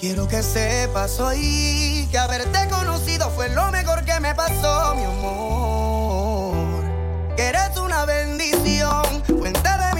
Quiero que sepas hoy que haberte conocido fue lo mejor que me pasó, mi amor. Que eres una bendición, fuente de mi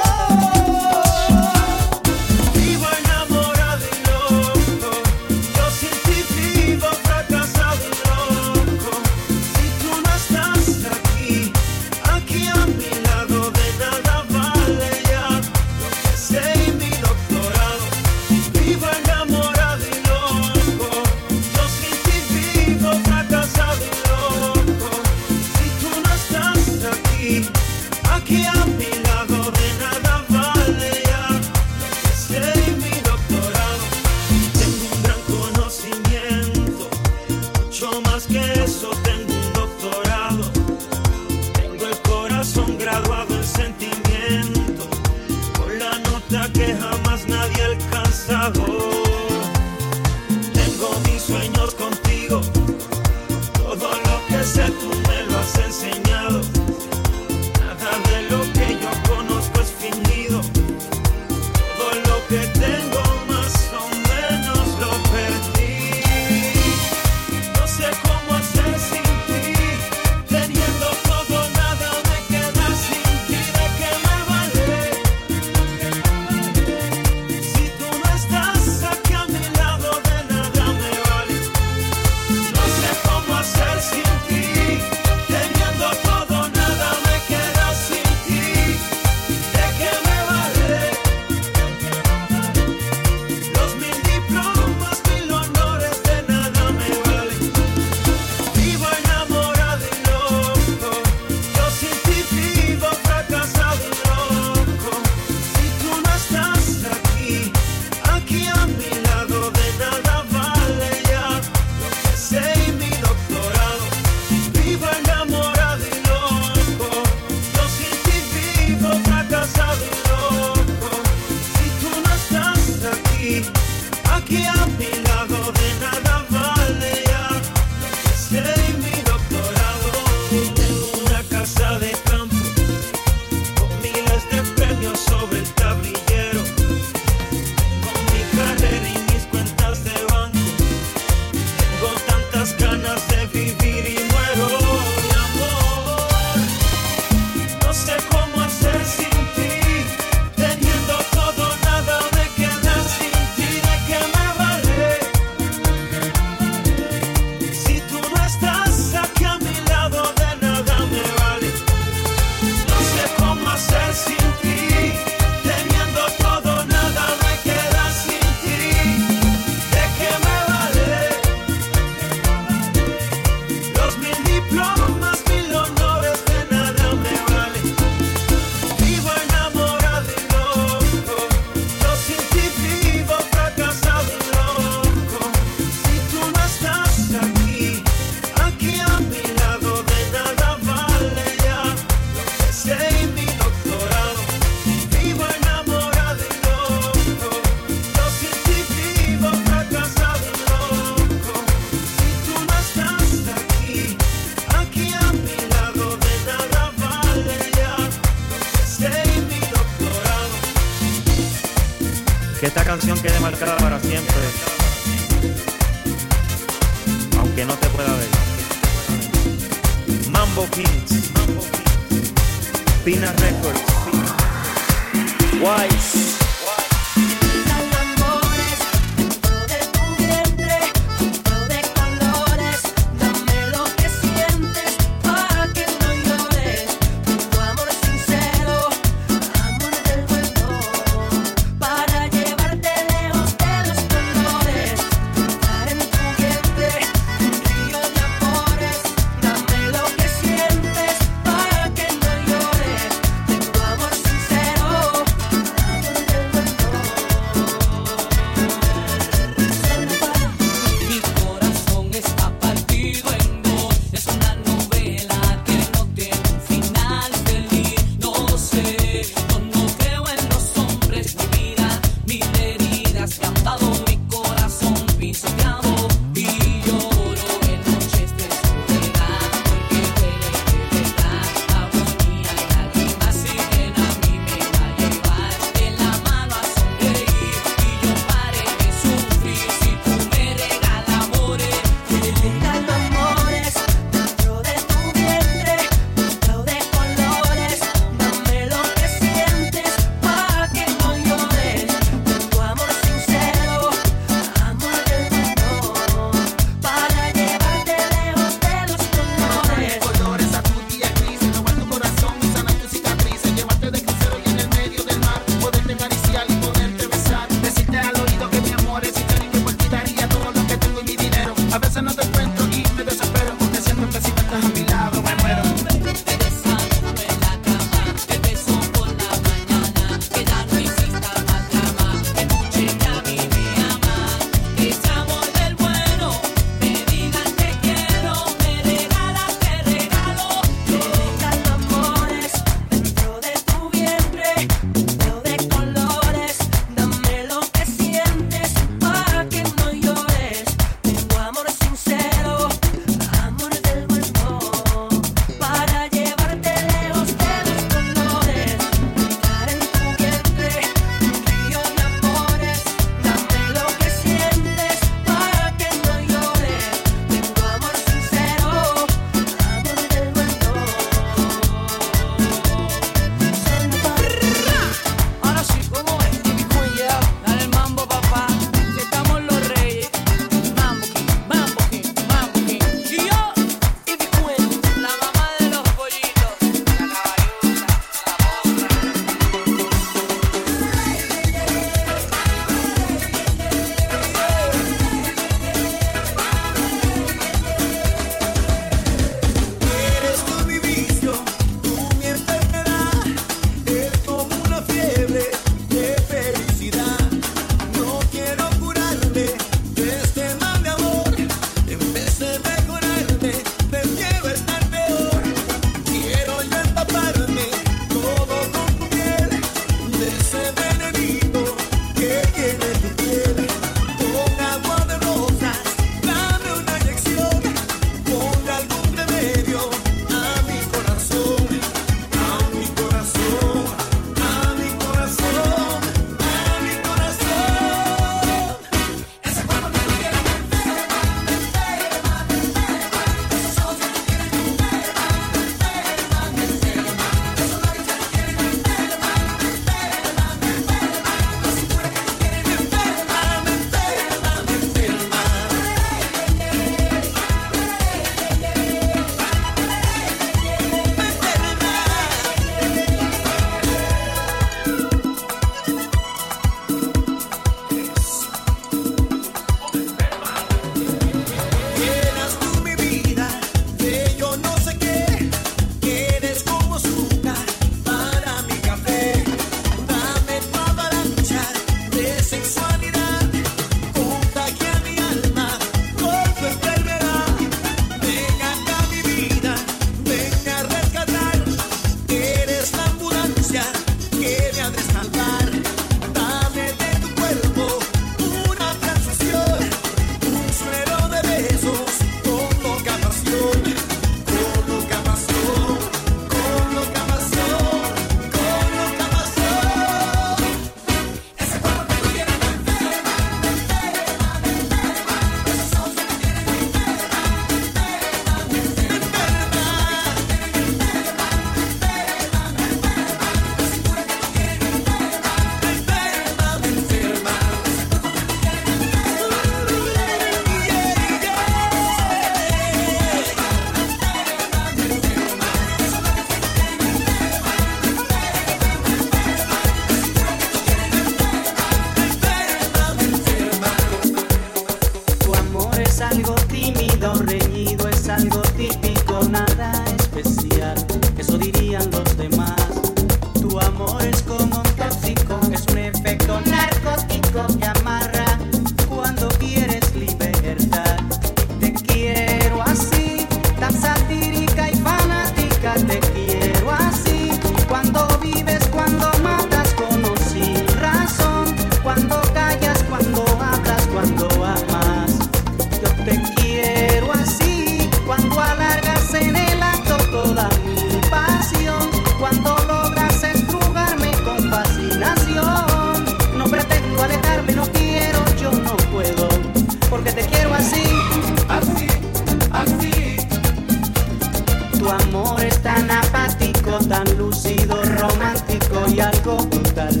lúcido, romántico y algo brutal.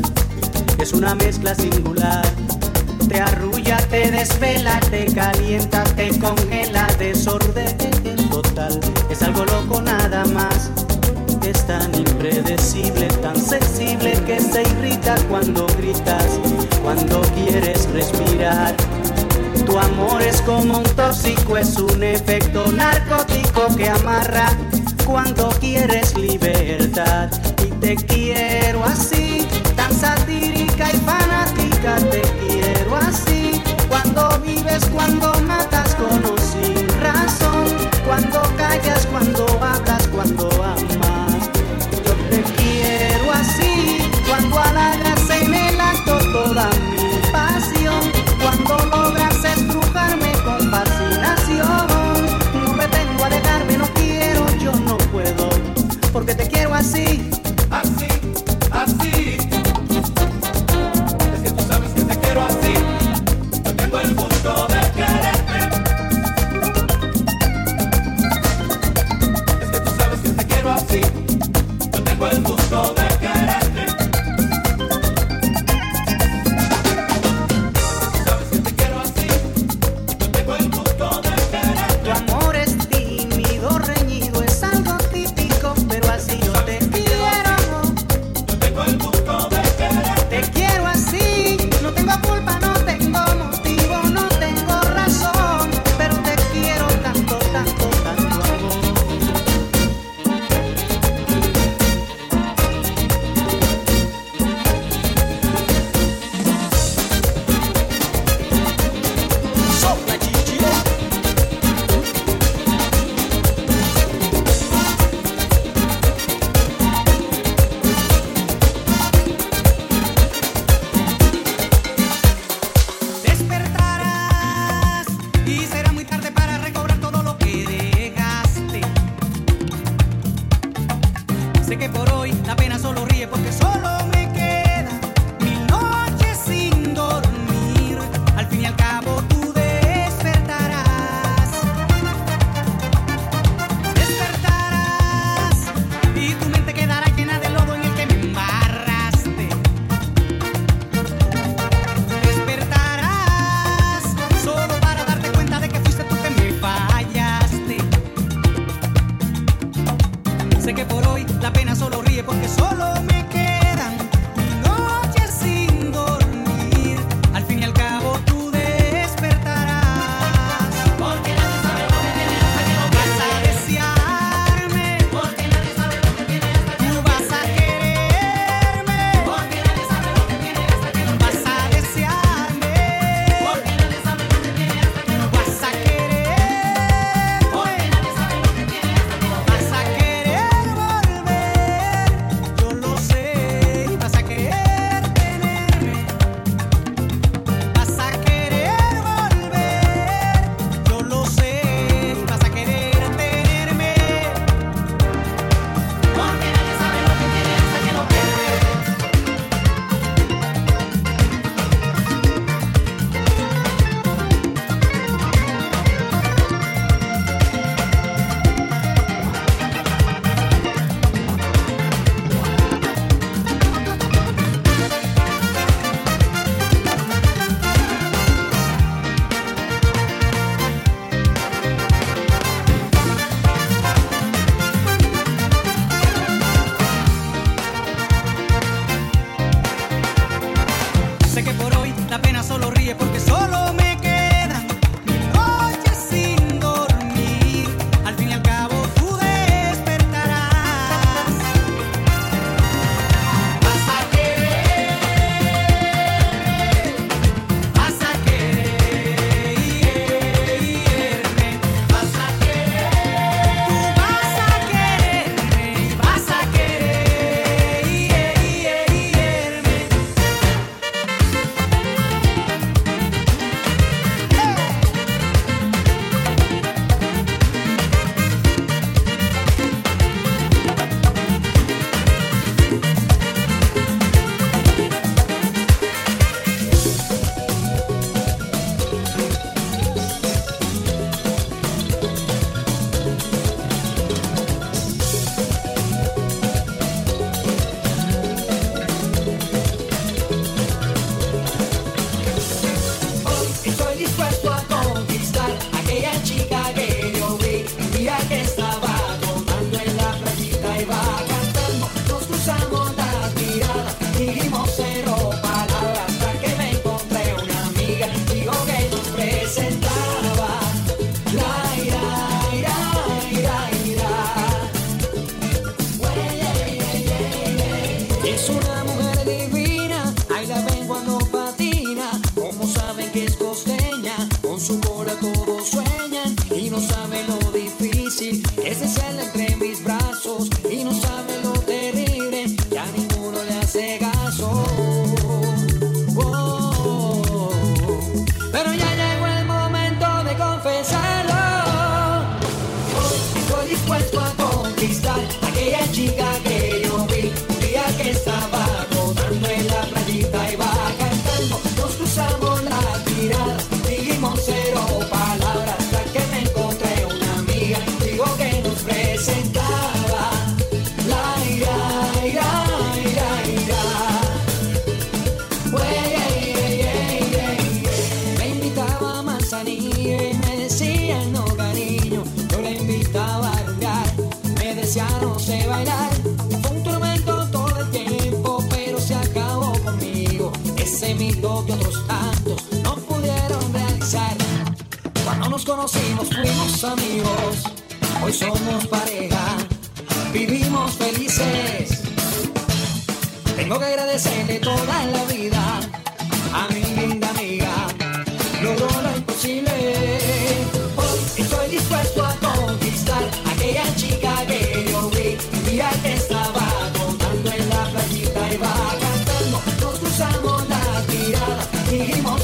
Es una mezcla singular. Te arrulla, te desvela, te calienta, te congela, desorden total. Es algo loco nada más. Es tan impredecible, tan sensible que se irrita cuando gritas, cuando quieres respirar. Tu amor es como un tóxico, es un efecto narcótico que amarra cuando quieres libertad. Y te quiero así, tan satírica y fanática, te quiero así. Cuando vives, cuando matas con o sin razón, cuando callas, cuando hablas, cuando amas. Yo te quiero así, cuando halagas en el acto toda I see. somos pareja, vivimos felices. Tengo que agradecerle toda la vida a mi linda amiga, logró lo imposible. Hoy estoy dispuesto a conquistar a aquella chica que yo vi, día que estaba contando en la playita y va cantando. Nos cruzamos las miradas, dijimos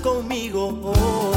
conmigo.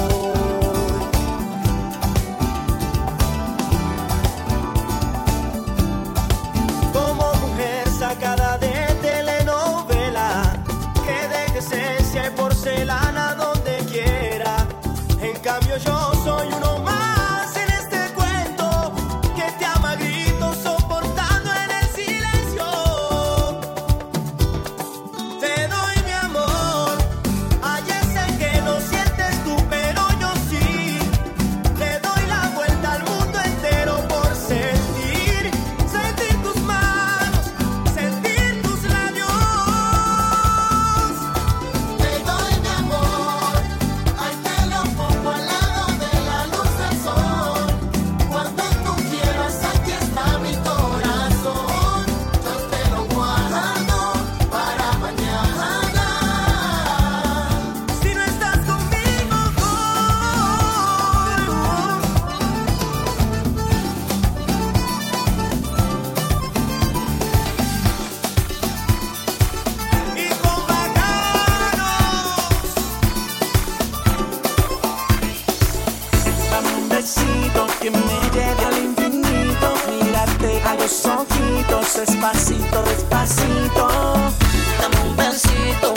despacito, despacito. Dame un besito.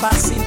passe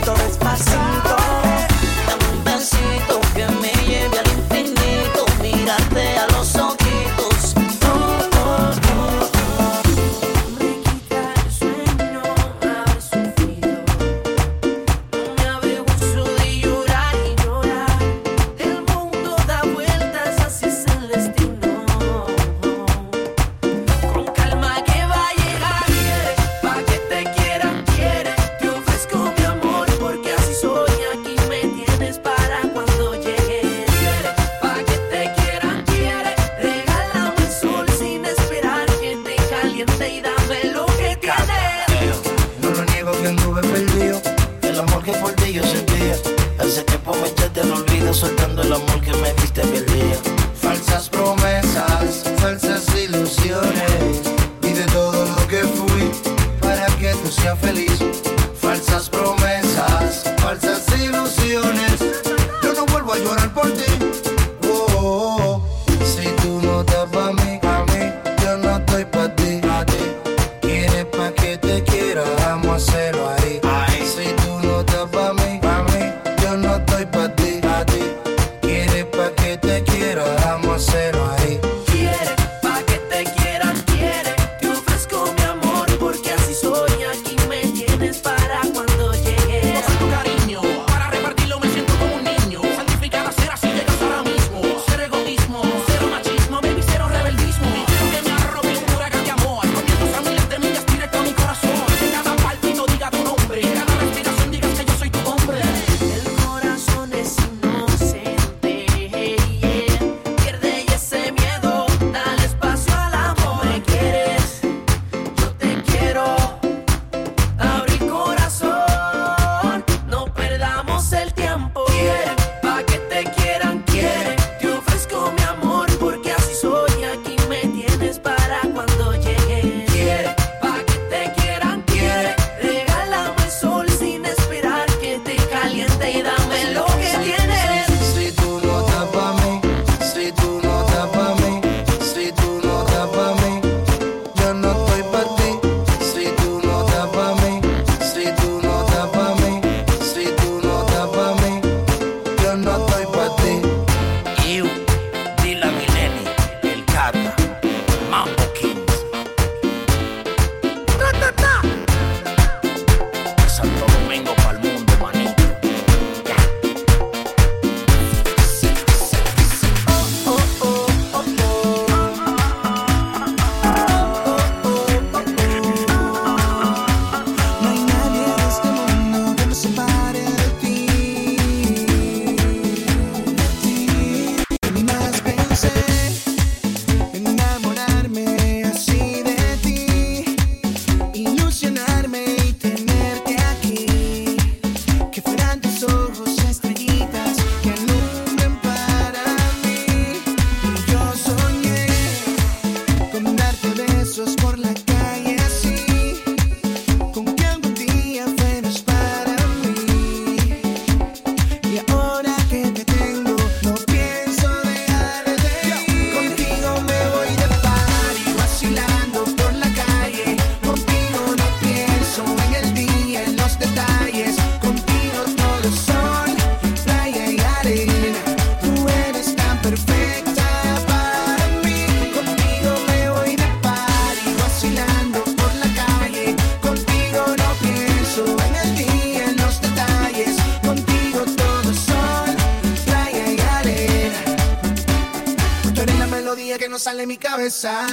sale mi cabeza.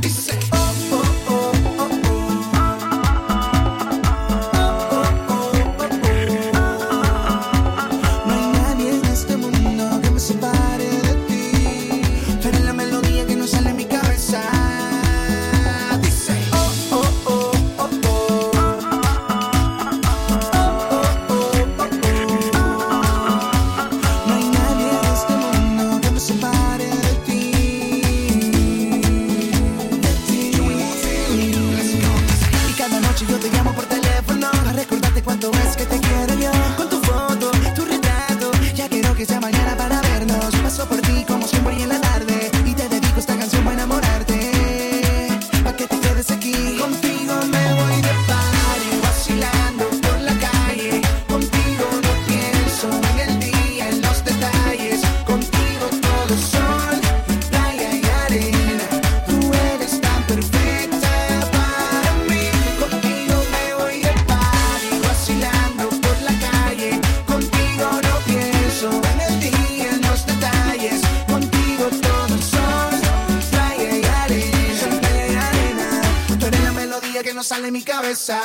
Dice, oh, no sale mi cabeza.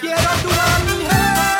quiero tu manjar.